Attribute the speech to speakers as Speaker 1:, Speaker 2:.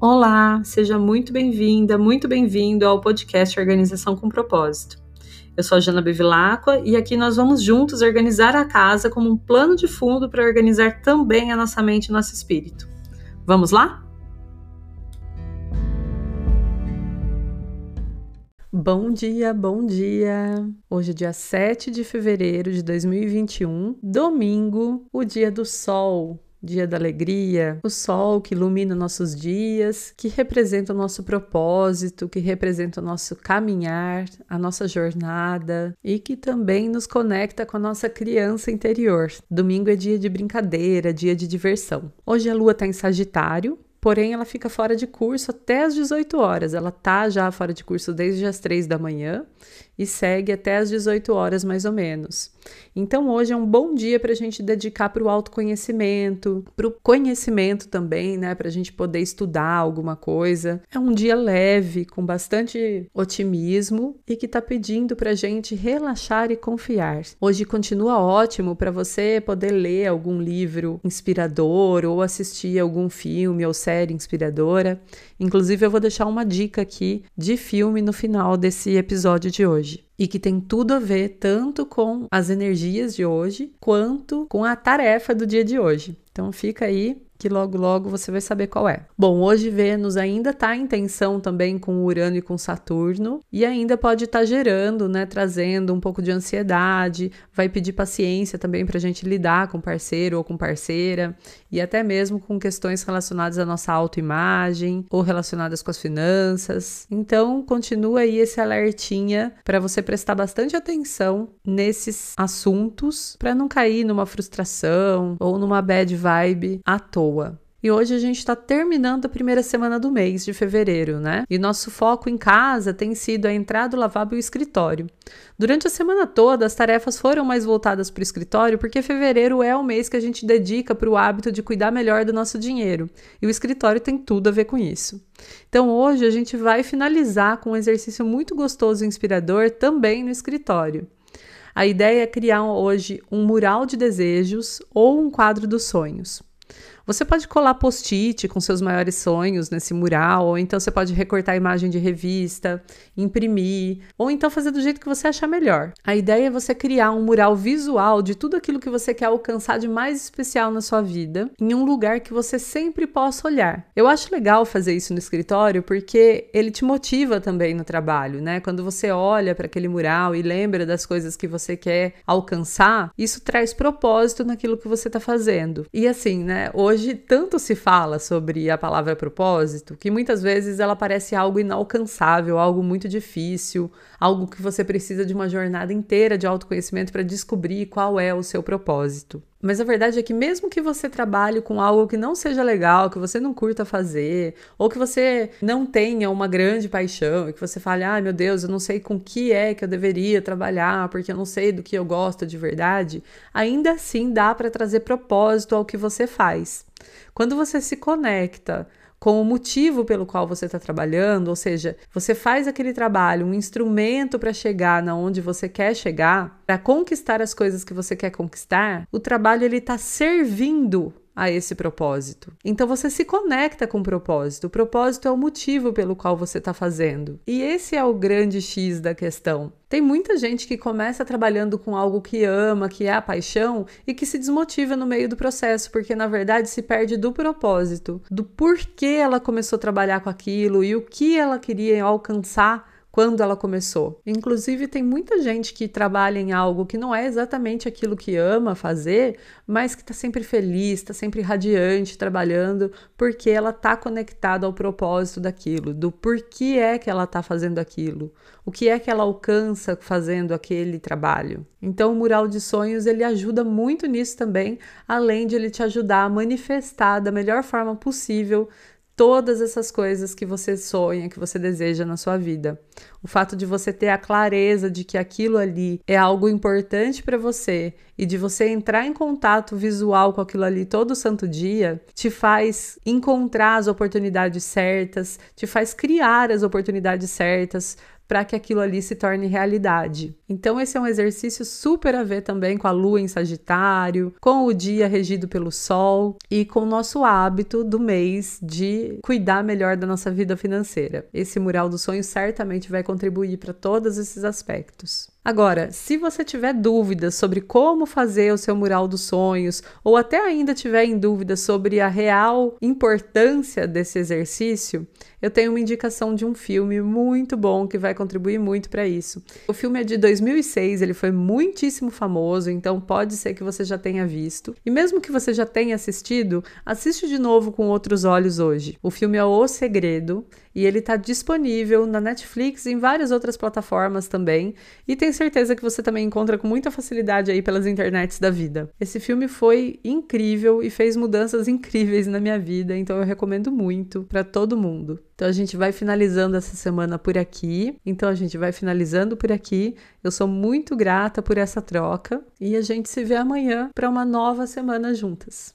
Speaker 1: Olá, seja muito bem-vinda, muito bem-vindo ao podcast Organização com Propósito. Eu sou a Jana Bevilacqua e aqui nós vamos juntos organizar a casa como um plano de fundo para organizar também a nossa mente e nosso espírito. Vamos lá? Bom dia, bom dia! Hoje é dia 7 de fevereiro de 2021, domingo, o dia do sol, dia da alegria, o sol que ilumina nossos dias, que representa o nosso propósito, que representa o nosso caminhar, a nossa jornada e que também nos conecta com a nossa criança interior. Domingo é dia de brincadeira, dia de diversão. Hoje a lua está em Sagitário, porém ela fica fora de curso até as 18 horas. Ela tá já fora de curso desde as 3 da manhã e segue até as 18 horas mais ou menos. Então hoje é um bom dia para a gente dedicar para o autoconhecimento, para o conhecimento também, né? Para a gente poder estudar alguma coisa. É um dia leve, com bastante otimismo e que está pedindo para a gente relaxar e confiar. Hoje continua ótimo para você poder ler algum livro inspirador ou assistir algum filme ou série inspiradora. Inclusive, eu vou deixar uma dica aqui de filme no final desse episódio de hoje. E que tem tudo a ver tanto com as energias de hoje quanto com a tarefa do dia de hoje. Então fica aí que logo logo você vai saber qual é. Bom, hoje Vênus ainda está em tensão também com Urano e com Saturno e ainda pode estar tá gerando, né, trazendo um pouco de ansiedade, vai pedir paciência também para a gente lidar com parceiro ou com parceira e até mesmo com questões relacionadas à nossa autoimagem ou relacionadas com as finanças. Então, continua aí esse alertinha para você prestar bastante atenção nesses assuntos para não cair numa frustração ou numa bad vibe à toa boa. E hoje a gente está terminando a primeira semana do mês de fevereiro, né? E nosso foco em casa tem sido a entrada, o lavabo e o escritório. Durante a semana toda, as tarefas foram mais voltadas para o escritório, porque fevereiro é o mês que a gente dedica para o hábito de cuidar melhor do nosso dinheiro. E o escritório tem tudo a ver com isso. Então hoje a gente vai finalizar com um exercício muito gostoso e inspirador também no escritório. A ideia é criar hoje um mural de desejos ou um quadro dos sonhos. Você pode colar post-it com seus maiores sonhos nesse mural, ou então você pode recortar imagem de revista, imprimir, ou então fazer do jeito que você achar melhor. A ideia é você criar um mural visual de tudo aquilo que você quer alcançar de mais especial na sua vida, em um lugar que você sempre possa olhar. Eu acho legal fazer isso no escritório porque ele te motiva também no trabalho, né? Quando você olha para aquele mural e lembra das coisas que você quer alcançar, isso traz propósito naquilo que você está fazendo. E assim, né? Hoje Hoje tanto se fala sobre a palavra propósito que muitas vezes ela parece algo inalcançável, algo muito difícil, algo que você precisa de uma jornada inteira de autoconhecimento para descobrir qual é o seu propósito. Mas a verdade é que, mesmo que você trabalhe com algo que não seja legal, que você não curta fazer, ou que você não tenha uma grande paixão, e que você fale, ah, meu Deus, eu não sei com que é que eu deveria trabalhar, porque eu não sei do que eu gosto de verdade, ainda assim dá para trazer propósito ao que você faz. Quando você se conecta com o motivo pelo qual você está trabalhando, ou seja, você faz aquele trabalho um instrumento para chegar na onde você quer chegar, para conquistar as coisas que você quer conquistar, o trabalho ele está servindo a esse propósito. Então você se conecta com o propósito. O propósito é o motivo pelo qual você está fazendo. E esse é o grande X da questão. Tem muita gente que começa trabalhando com algo que ama, que é a paixão, e que se desmotiva no meio do processo, porque na verdade se perde do propósito, do porquê ela começou a trabalhar com aquilo e o que ela queria alcançar quando ela começou. Inclusive, tem muita gente que trabalha em algo que não é exatamente aquilo que ama fazer, mas que está sempre feliz, está sempre radiante trabalhando, porque ela está conectada ao propósito daquilo, do porquê é que ela está fazendo aquilo, o que é que ela alcança fazendo aquele trabalho. Então, o mural de sonhos ele ajuda muito nisso também, além de ele te ajudar a manifestar da melhor forma possível todas essas coisas que você sonha, que você deseja na sua vida. O fato de você ter a clareza de que aquilo ali é algo importante para você e de você entrar em contato visual com aquilo ali todo santo dia, te faz encontrar as oportunidades certas, te faz criar as oportunidades certas para que aquilo ali se torne realidade. Então, esse é um exercício super a ver também com a lua em Sagitário, com o dia regido pelo Sol e com o nosso hábito do mês de cuidar melhor da nossa vida financeira. Esse mural do sonho certamente vai contribuir para todos esses aspectos. Agora, se você tiver dúvidas sobre como fazer o seu mural dos sonhos, ou até ainda tiver em dúvida sobre a real importância desse exercício, eu tenho uma indicação de um filme muito bom que vai contribuir muito para isso. O filme é de 2006, ele foi muitíssimo famoso, então pode ser que você já tenha visto. E mesmo que você já tenha assistido, assiste de novo com outros olhos hoje. O filme é O Segredo e ele está disponível na Netflix e em várias outras plataformas também. E tenho certeza que você também encontra com muita facilidade aí pelas internets da vida. Esse filme foi incrível e fez mudanças incríveis na minha vida, então eu recomendo muito para todo mundo. Então a gente vai finalizando essa semana por aqui. Então a gente vai finalizando por aqui. Eu sou muito grata por essa troca e a gente se vê amanhã para uma nova semana juntas.